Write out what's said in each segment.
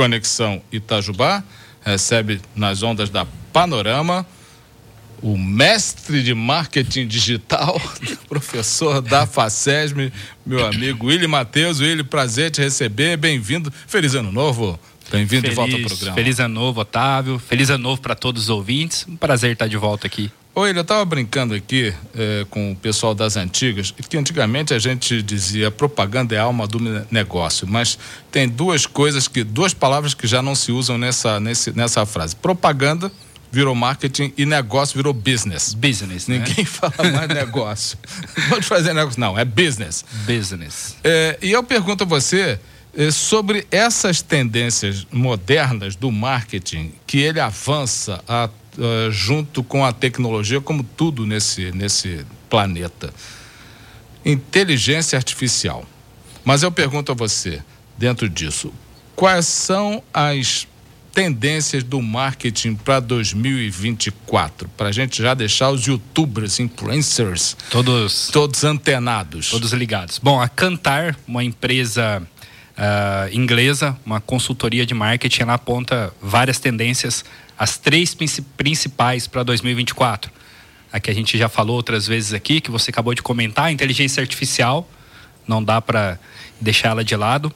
Conexão Itajubá, recebe nas ondas da Panorama o mestre de marketing digital, professor da FACESM, meu amigo Willy Matheus. Willy, prazer te receber, bem-vindo. Feliz ano novo. Bem-vindo de volta ao programa. Feliz ano novo, Otávio. Feliz ano novo para todos os ouvintes. Um prazer estar de volta aqui. Oi, eu estava brincando aqui é, com o pessoal das antigas, que antigamente a gente dizia propaganda é a alma do negócio, mas tem duas coisas que, duas palavras que já não se usam nessa, nesse, nessa frase. Propaganda virou marketing e negócio virou business. Business, né? Ninguém fala mais negócio. Vamos fazer negócio, não, é business. Business. É, e eu pergunto a você é, sobre essas tendências modernas do marketing, que ele avança a, a, junto com a tecnologia, como tudo nesse, nesse planeta. Inteligência artificial. Mas eu pergunto a você, dentro disso, quais são as tendências do marketing para 2024? Para a gente já deixar os youtubers, influencers, todos, todos antenados. Todos ligados. Bom, a Cantar, uma empresa uh, inglesa, uma consultoria de marketing, ela aponta várias tendências, as três principais para 2024. A que a gente já falou outras vezes aqui, que você acabou de comentar, a inteligência artificial, não dá para deixar ela de lado.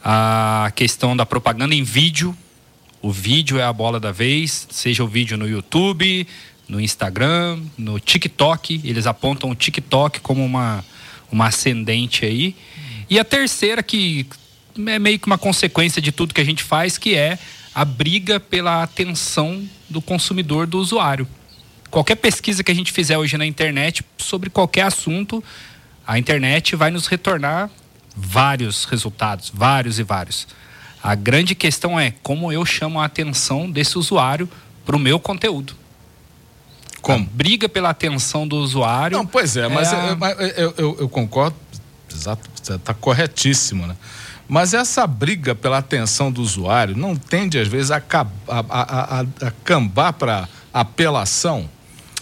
A questão da propaganda em vídeo, o vídeo é a bola da vez, seja o vídeo no YouTube, no Instagram, no TikTok. Eles apontam o TikTok como uma, uma ascendente aí. E a terceira, que é meio que uma consequência de tudo que a gente faz, que é a briga pela atenção do consumidor, do usuário. Qualquer pesquisa que a gente fizer hoje na internet sobre qualquer assunto, a internet vai nos retornar vários resultados, vários e vários. A grande questão é como eu chamo a atenção desse usuário para o meu conteúdo. Como? A briga pela atenção do usuário. Não, pois é, mas, é a... eu, eu, eu, concordo, exato, você está corretíssimo, né? Mas essa briga pela atenção do usuário não tende, às vezes, a, a, a, a, cambar para apelação?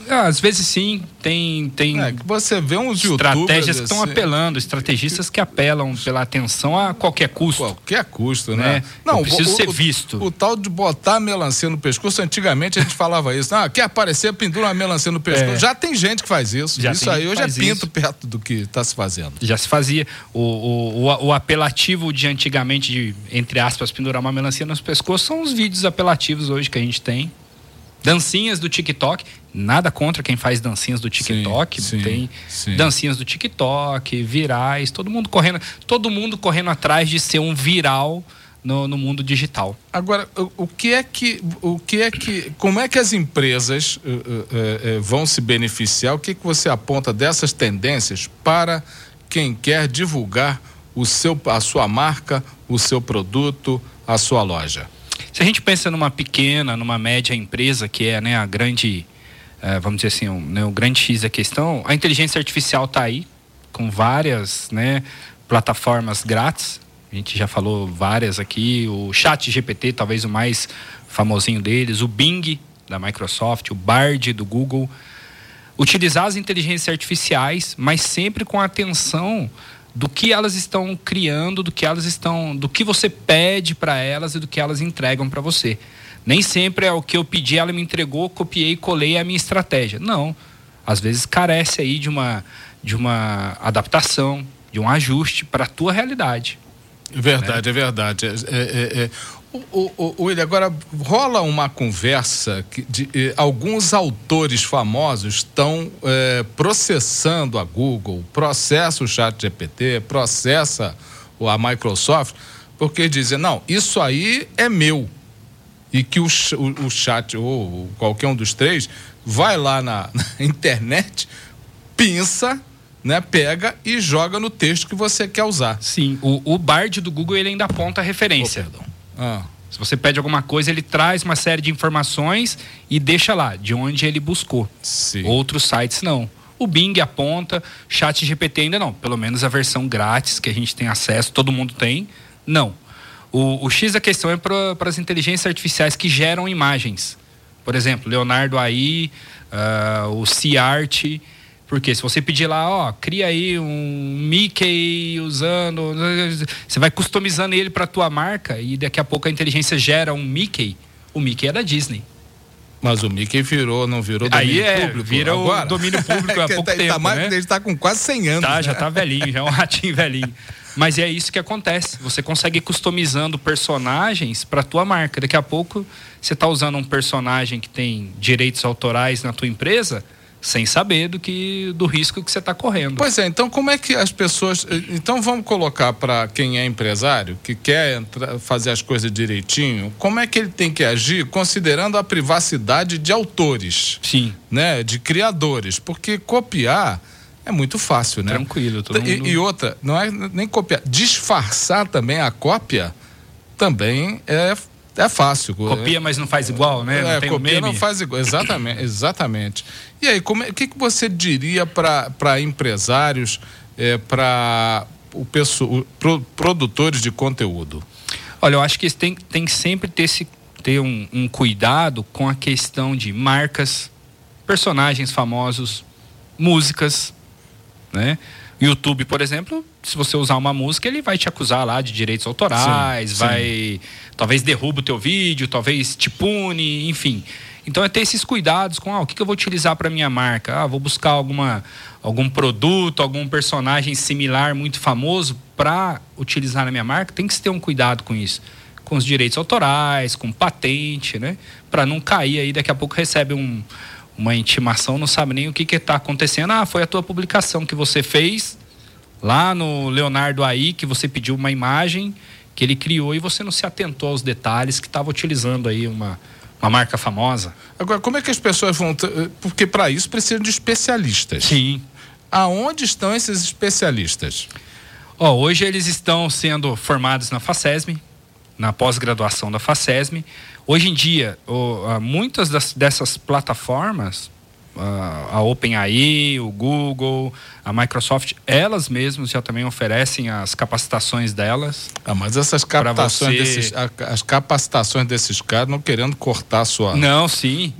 Ah, às vezes sim, tem tem é, você vê uns estratégias que estão assim, apelando, estrategistas que apelam pela atenção a qualquer custo. Qualquer custo, né? né? Não, Eu preciso o, ser visto. O, o, tal de botar melancia no pescoço, antigamente a gente falava isso. Ah, quer aparecer, pendura uma melancia no pescoço. É. Já tem gente que faz isso. Já isso aí hoje é pinto isso. perto do que está se fazendo. Já se fazia. O, o, o, apelativo de antigamente, de, entre aspas, pendurar uma melancia no pescoço, são os vídeos apelativos hoje que a gente tem. Dancinhas do TikTok. Nada contra quem faz dancinhas do TikTok. Sim, tem sim. dancinhas do TikTok, virais, todo mundo correndo, todo mundo correndo atrás de ser um viral no, no mundo digital. Agora, o, o, que é que, o que é que, como é que as empresas uh, uh, uh, vão se beneficiar? O que que você aponta dessas tendências para quem quer divulgar o seu, a sua marca, o seu produto, a sua loja? Se a gente pensa numa pequena, numa média empresa, que é né, a grande, uh, vamos dizer assim, um, né, o grande X da questão, a inteligência artificial está aí, com várias né, plataformas grátis. A gente já falou várias aqui, o Chat GPT, talvez o mais famosinho deles, o Bing da Microsoft, o Bard do Google. Utilizar as inteligências artificiais, mas sempre com atenção do que elas estão criando, do que elas estão, do que você pede para elas e do que elas entregam para você. Nem sempre é o que eu pedi, ela me entregou, copiei, colei a minha estratégia. Não. Às vezes carece aí de uma de uma adaptação, de um ajuste para a tua realidade. Verdade, né? é verdade. É, é, é, o, o, o, William, agora rola uma conversa que de, eh, alguns autores famosos estão eh, processando a Google, processa o Chat GPT, processa a Microsoft, porque dizem, não, isso aí é meu. E que o, o, o chat, ou qualquer um dos três, vai lá na, na internet, pinça né, pega e joga no texto que você quer usar. Sim, o, o Bard do Google ele ainda aponta a referência. Oh, ah. Se você pede alguma coisa, ele traz uma série de informações e deixa lá, de onde ele buscou. Sim. Outros sites não. O Bing aponta, Chat GPT ainda não. Pelo menos a versão grátis que a gente tem acesso, todo mundo tem, não. O, o X da questão é para as inteligências artificiais que geram imagens. Por exemplo, Leonardo AI, uh, o CiArt, Porque se você pedir lá, ó, cria aí um Mickey usando, você vai customizando ele para tua marca e daqui a pouco a inteligência gera um Mickey. O Mickey é da Disney. Mas o Mickey virou, não virou domínio Aí é, público vira agora? o domínio público há pouco tá, tempo, tá mais, né? Ele está com quase 100 anos. Tá, né? já tá velhinho, já é um ratinho velhinho. Mas é isso que acontece. Você consegue ir customizando personagens para tua marca. Daqui a pouco você tá usando um personagem que tem direitos autorais na tua empresa, sem saber do que do risco que você está correndo. Pois é, então como é que as pessoas. Então vamos colocar para quem é empresário, que quer entrar, fazer as coisas direitinho, como é que ele tem que agir considerando a privacidade de autores? Sim. Né? De criadores. Porque copiar é muito fácil, né? Tranquilo. Todo e, mundo... e outra, não é nem copiar. Disfarçar também a cópia também é é fácil. Copia, mas não faz igual, né? Não é, copia, um não faz igual. Exatamente, exatamente. E aí, como é, o que, que você diria para empresários, é, para o pessoa, pro, produtores de conteúdo? Olha, eu acho que tem, tem que sempre ter, esse, ter um, um cuidado com a questão de marcas, personagens famosos, músicas, né? YouTube, por exemplo, se você usar uma música, ele vai te acusar lá de direitos autorais, sim, vai. Sim. Talvez derruba o teu vídeo, talvez te pune, enfim. Então é ter esses cuidados com ah, o que, que eu vou utilizar para minha marca. Ah, vou buscar alguma, algum produto, algum personagem similar muito famoso para utilizar na minha marca. Tem que se ter um cuidado com isso. Com os direitos autorais, com patente, né? Para não cair aí, daqui a pouco recebe um, uma intimação, não sabe nem o que está acontecendo. Ah, foi a tua publicação que você fez lá no Leonardo aí, que você pediu uma imagem que ele criou e você não se atentou aos detalhes que estava utilizando aí uma, uma marca famosa. Agora, como é que as pessoas vão. Porque para isso precisam de especialistas. Sim. Aonde estão esses especialistas? Oh, hoje eles estão sendo formados na FACESM, na pós-graduação da FACESM. Hoje em dia, oh, muitas das, dessas plataformas, a OpenAI, o Google, a Microsoft, elas mesmas já também oferecem as capacitações delas. Ah, mas essas capacitações você... desses, as capacitações desses caras não querendo cortar a sua. Não, sim.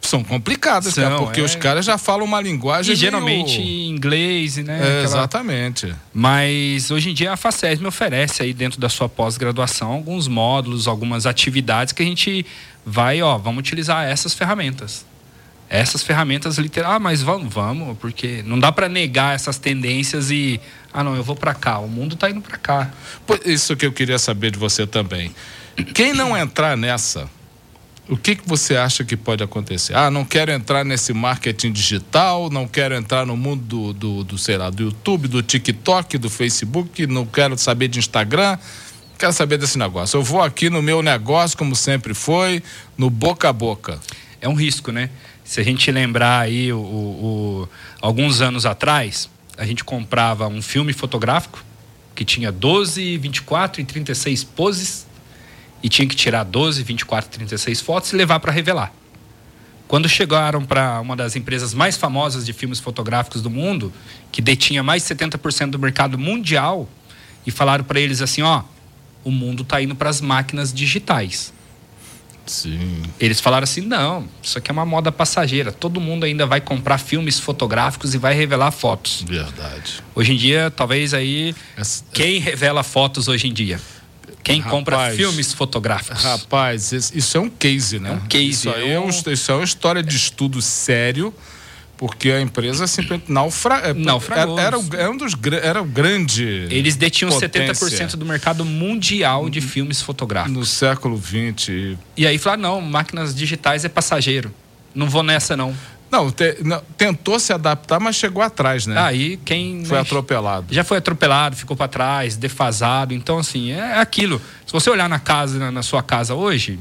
São complicadas, São, cara, porque é... os caras já falam uma linguagem. E geralmente meio... em inglês, né? É, Aquela... Exatamente. Mas hoje em dia a FACESM oferece aí dentro da sua pós-graduação alguns módulos, algumas atividades que a gente vai, ó, vamos utilizar essas ferramentas essas ferramentas literais. Ah, mas vamos, vamos, porque não dá para negar essas tendências e ah, não, eu vou para cá. O mundo está indo para cá. Isso que eu queria saber de você também. Quem não entrar nessa, o que, que você acha que pode acontecer? Ah, não quero entrar nesse marketing digital, não quero entrar no mundo do, do, do sei lá, do YouTube, do TikTok, do Facebook, não quero saber de Instagram quero saber desse negócio. Eu vou aqui no meu negócio, como sempre foi, no boca a boca. É um risco, né? Se a gente lembrar aí o, o, alguns anos atrás, a gente comprava um filme fotográfico que tinha 12, 24 e 36 poses e tinha que tirar 12, 24 e 36 fotos e levar para revelar. Quando chegaram para uma das empresas mais famosas de filmes fotográficos do mundo, que detinha mais de 70% do mercado mundial, e falaram para eles assim: ó, o mundo está indo para as máquinas digitais. Sim. Eles falaram assim: não, isso aqui é uma moda passageira. Todo mundo ainda vai comprar filmes fotográficos e vai revelar fotos. Verdade. Hoje em dia, talvez aí. Essa... Quem revela fotos hoje em dia? Quem rapaz, compra filmes fotográficos? Rapaz, isso é um case, né? É um case. Isso, aí é, um... isso é uma história de estudo sério porque a empresa simplesmente naufra... naufragou. Era, era, era, um dos, era o grande. Eles detinham potência. 70% do mercado mundial de filmes fotográficos. No século XX. E aí falaram: não, máquinas digitais é passageiro. Não vou nessa, não. Não, te, não, tentou se adaptar, mas chegou atrás, né? Aí quem. Foi atropelado. Já foi atropelado, ficou para trás, defasado. Então, assim, é aquilo. Se você olhar na casa, na, na sua casa hoje,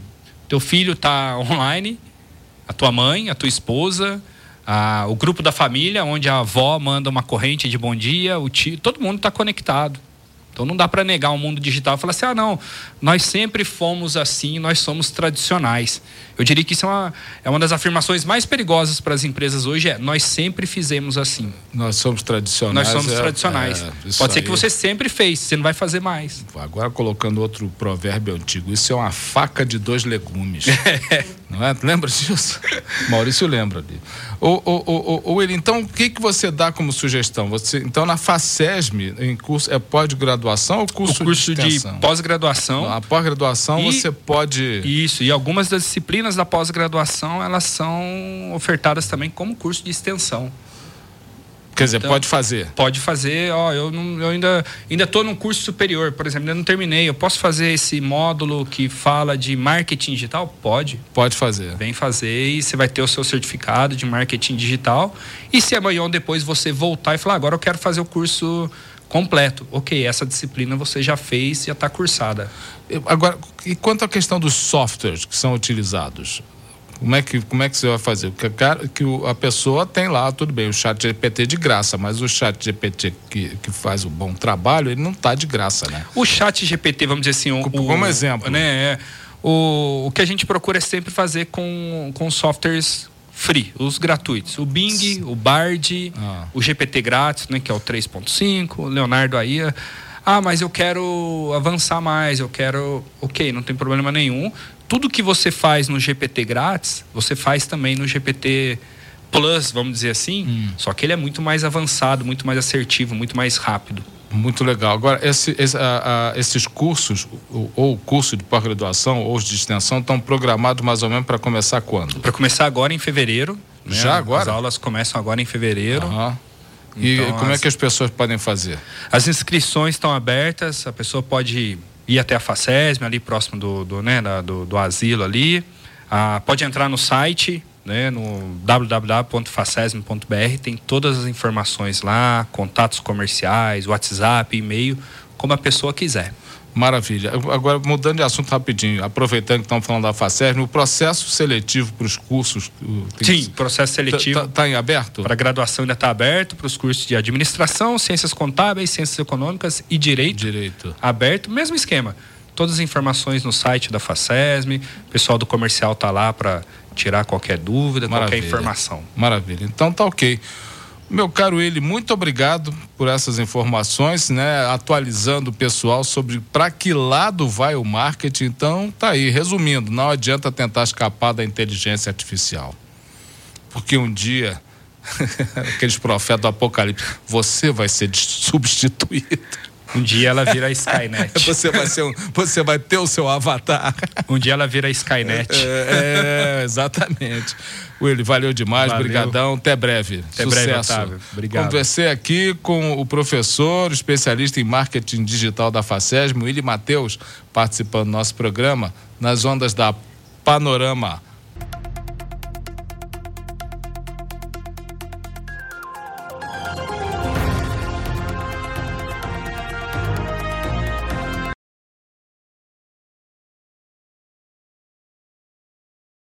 teu filho está online, a tua mãe, a tua esposa o grupo da família, onde a avó manda uma corrente de bom dia, o tio, todo mundo está conectado. Então não dá para negar o mundo digital e falar assim: ah, não, nós sempre fomos assim, nós somos tradicionais. Eu diria que isso é uma, é uma das afirmações mais perigosas para as empresas hoje: é nós sempre fizemos assim. Nós somos tradicionais. Nós somos é, tradicionais. É, Pode ser aí. que você sempre fez, você não vai fazer mais. Agora colocando outro provérbio antigo: isso é uma faca de dois legumes. não é? Lembra disso? Maurício lembra ali. Ô, ô, ô, ô, então o que, que você dá como sugestão? Você, então, na FACESM, em curso, é pós-graduação ou curso, o curso de, de pós-graduação? A pós-graduação você pode. Isso, e algumas das disciplinas da pós-graduação elas são ofertadas também como curso de extensão. Quer dizer, então, pode fazer? Pode fazer. Ó, eu, não, eu ainda ainda estou num curso superior, por exemplo, ainda não terminei. Eu posso fazer esse módulo que fala de marketing digital? Pode. Pode fazer. Vem fazer e você vai ter o seu certificado de marketing digital. E se amanhã ou depois você voltar e falar, agora eu quero fazer o curso completo. Ok, essa disciplina você já fez, já está cursada. Agora, e quanto à questão dos softwares que são utilizados? Como é que, como é que você vai fazer? Que, que a pessoa tem lá, tudo bem, o chat GPT de graça, mas o chat GPT que, que faz o bom trabalho, ele não está de graça, né? O chat GPT, vamos dizer assim... O, como exemplo. Né, é, o, o que a gente procura é sempre fazer com, com softwares free, os gratuitos. O Bing, o Bard, ah. o GPT grátis, né, que é o 3.5, o Leonardo aí... Ah, mas eu quero avançar mais, eu quero. Ok, não tem problema nenhum tudo que você faz no GPT grátis, você faz também no GPT Plus, vamos dizer assim. Hum. Só que ele é muito mais avançado, muito mais assertivo, muito mais rápido. Muito legal. Agora, esse, esse, a, a, esses cursos, ou o curso de pós-graduação ou de extensão, estão programados mais ou menos para começar quando? Para começar agora em fevereiro. Né? Já agora? As aulas começam agora em fevereiro. E então, como é as, é que as pessoas podem fazer? As inscrições estão abertas, a pessoa pode ir até a FACESM, ali próximo do, do, né, do, do asilo ali. Ah, pode entrar no site, né, no www.facesm.br, tem todas as informações lá, contatos comerciais, WhatsApp, e-mail, como a pessoa quiser. Maravilha. Agora, mudando de assunto rapidinho, aproveitando que estamos falando da FACERN, o processo seletivo para os cursos. Sim, o processo seletivo. Está tá em aberto? Para graduação ainda está aberto, para os cursos de administração, ciências contábeis, ciências econômicas e direito. Direito. Aberto, mesmo esquema. Todas as informações no site da FACESM, o pessoal do comercial está lá para tirar qualquer dúvida, Maravilha. qualquer informação. Maravilha. Então tá ok. Meu caro ele, muito obrigado por essas informações, né? Atualizando o pessoal sobre para que lado vai o marketing. Então, tá aí, resumindo, não adianta tentar escapar da inteligência artificial. Porque um dia aqueles profetas do apocalipse, você vai ser substituído. Um dia ela vira a Skynet. Você vai, ser um, você vai ter o seu avatar. Um dia ela vira a Skynet. É, é exatamente. Willy, valeu demais, valeu. brigadão, até breve. Até Sucesso. breve, Otávio. Obrigado. Conversei aqui com o professor, especialista em marketing digital da FACESM, Willy Matheus, participando do nosso programa, nas ondas da Panorama